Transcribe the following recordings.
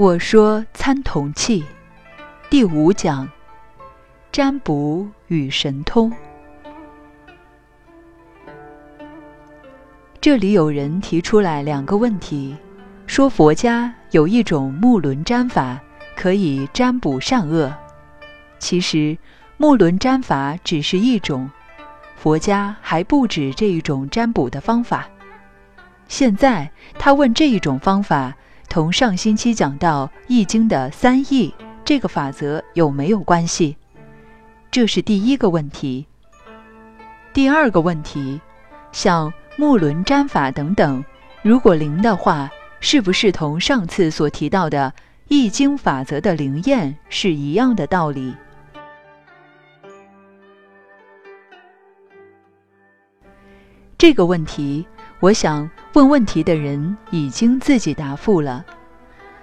我说参同契第五讲占卜与神通。这里有人提出来两个问题，说佛家有一种木轮占法，可以占卜善恶。其实木轮占法只是一种，佛家还不止这一种占卜的方法。现在他问这一种方法。同上星期讲到《易经》的三易这个法则有没有关系？这是第一个问题。第二个问题，像木轮占法等等，如果灵的话，是不是同上次所提到的《易经》法则的灵验是一样的道理？这个问题。我想问问题的人已经自己答复了。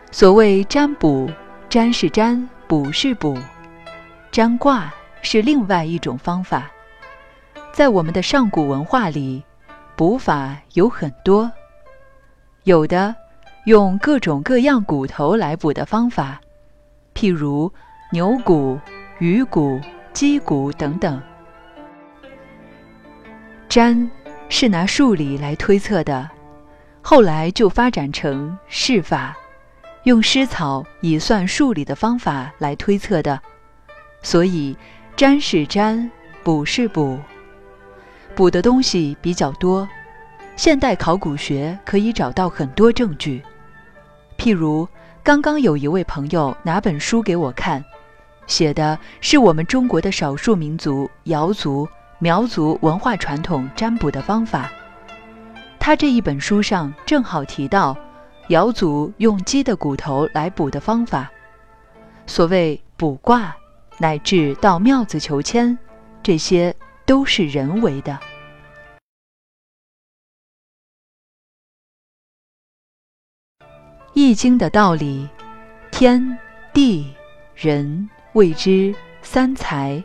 所谓占卜，占是占，卜是卜，占卦是另外一种方法。在我们的上古文化里，卜法有很多，有的用各种各样骨头来卜的方法，譬如牛骨、鱼骨、鸡骨等等。占。是拿数理来推测的，后来就发展成试法，用诗草以算数理的方法来推测的。所以，占是占，卜是卜，卜的东西比较多。现代考古学可以找到很多证据，譬如刚刚有一位朋友拿本书给我看，写的是我们中国的少数民族瑶族。苗族文化传统占卜的方法，他这一本书上正好提到瑶族用鸡的骨头来卜的方法。所谓卜卦，乃至到庙子求签，这些都是人为的。易经的道理，天地人谓之三才，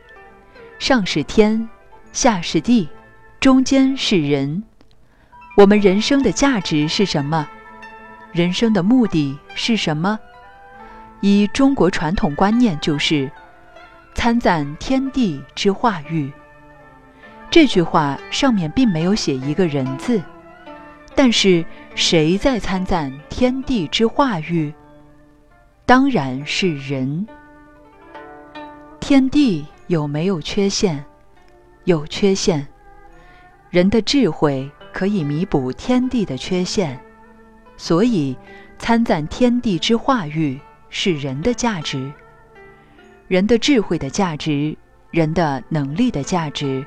上是天。下是地，中间是人。我们人生的价值是什么？人生的目的是什么？以中国传统观念，就是参赞天地之化育。这句话上面并没有写一个人字，但是谁在参赞天地之化育？当然是人。天地有没有缺陷？有缺陷，人的智慧可以弥补天地的缺陷，所以参赞天地之化育是人的价值，人的智慧的价值，人的能力的价值，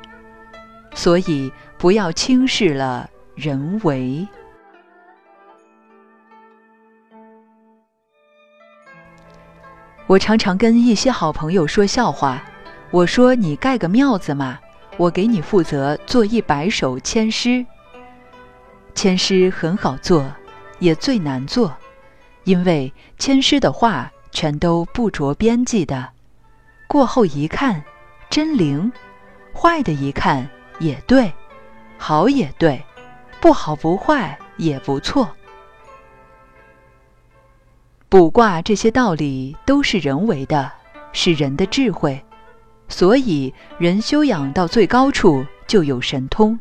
所以不要轻视了人为。我常常跟一些好朋友说笑话，我说你盖个庙子嘛。我给你负责做一百首签诗。签诗很好做，也最难做，因为签诗的话全都不着边际的。过后一看，真灵；坏的一看也对，好也对，不好不坏也不错。卜卦这些道理都是人为的，是人的智慧。所以，人修养到最高处就有神通。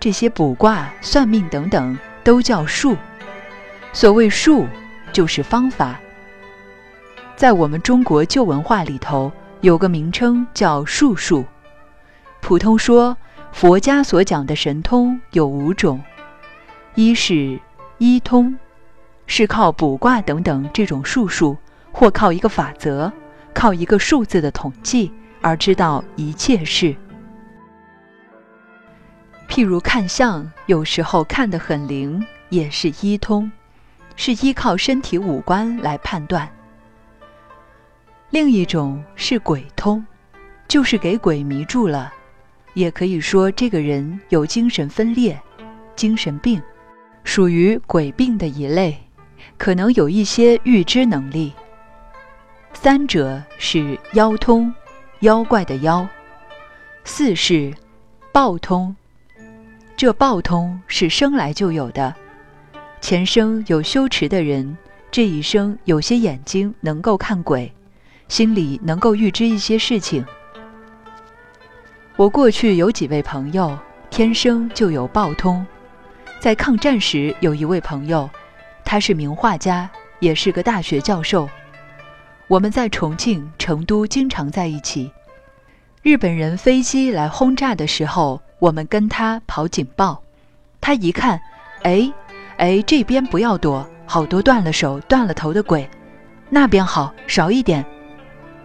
这些卜卦、算命等等都叫术。所谓术，就是方法。在我们中国旧文化里头，有个名称叫术数。普通说，佛家所讲的神通有五种：一是一通，是靠卜卦等等这种术数，或靠一个法则。靠一个数字的统计而知道一切事，譬如看相，有时候看得很灵，也是一通，是依靠身体五官来判断。另一种是鬼通，就是给鬼迷住了，也可以说这个人有精神分裂、精神病，属于鬼病的一类，可能有一些预知能力。三者是妖通，妖怪的妖；四是报通，这报通是生来就有的。前生有修持的人，这一生有些眼睛能够看鬼，心里能够预知一些事情。我过去有几位朋友天生就有报通，在抗战时有一位朋友，他是名画家，也是个大学教授。我们在重庆、成都经常在一起。日本人飞机来轰炸的时候，我们跟他跑警报。他一看，哎，哎，这边不要躲，好多断了手、断了头的鬼，那边好，少一点。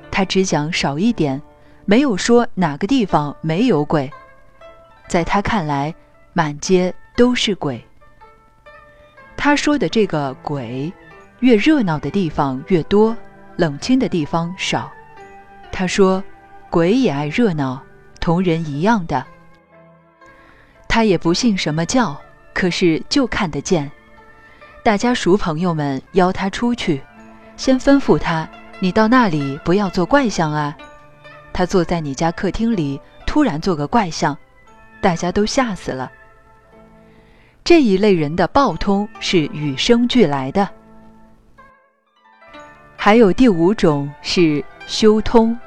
他只讲少一点，没有说哪个地方没有鬼。在他看来，满街都是鬼。他说的这个鬼，越热闹的地方越多。冷清的地方少，他说：“鬼也爱热闹，同人一样的。”他也不信什么教，可是就看得见。大家熟朋友们邀他出去，先吩咐他：“你到那里不要做怪相啊！”他坐在你家客厅里，突然做个怪相，大家都吓死了。这一类人的暴通是与生俱来的。还有第五种是修通，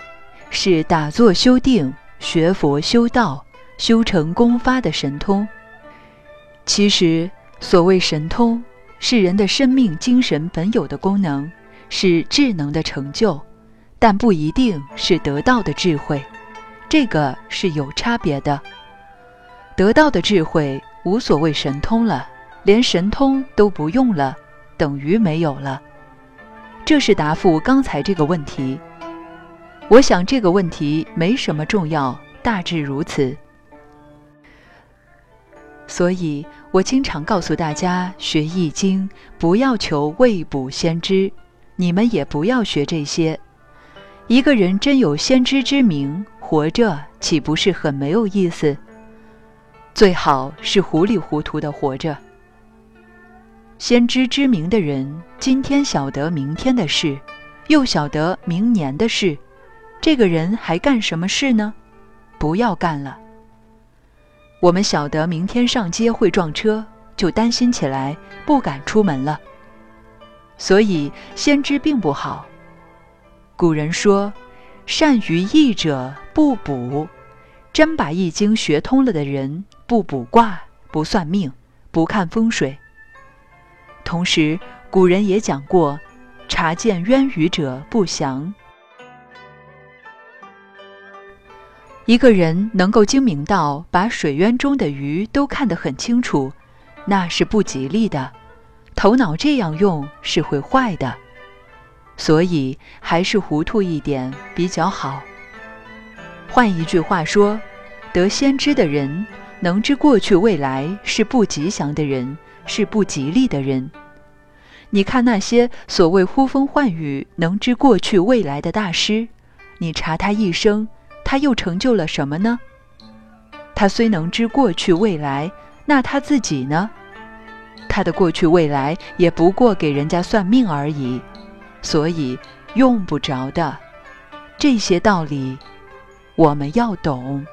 是打坐修定、学佛修道、修成功发的神通。其实，所谓神通，是人的生命精神本有的功能，是智能的成就，但不一定是得到的智慧，这个是有差别的。得到的智慧无所谓神通了，连神通都不用了，等于没有了。这是答复刚才这个问题。我想这个问题没什么重要，大致如此。所以我经常告诉大家，学易经不要求未卜先知，你们也不要学这些。一个人真有先知之明，活着岂不是很没有意思？最好是糊里糊涂的活着。先知之明的人，今天晓得明天的事，又晓得明年的事，这个人还干什么事呢？不要干了。我们晓得明天上街会撞车，就担心起来，不敢出门了。所以先知并不好。古人说：“善于易者不卜。”真把易经学通了的人，不卜卦，不算命，不看风水。同时，古人也讲过：“察见渊鱼者不祥。”一个人能够精明到把水渊中的鱼都看得很清楚，那是不吉利的。头脑这样用是会坏的，所以还是糊涂一点比较好。换一句话说，得先知的人，能知过去未来，是不吉祥的人。是不吉利的人。你看那些所谓呼风唤雨、能知过去未来的大师，你查他一生，他又成就了什么呢？他虽能知过去未来，那他自己呢？他的过去未来也不过给人家算命而已，所以用不着的。这些道理，我们要懂。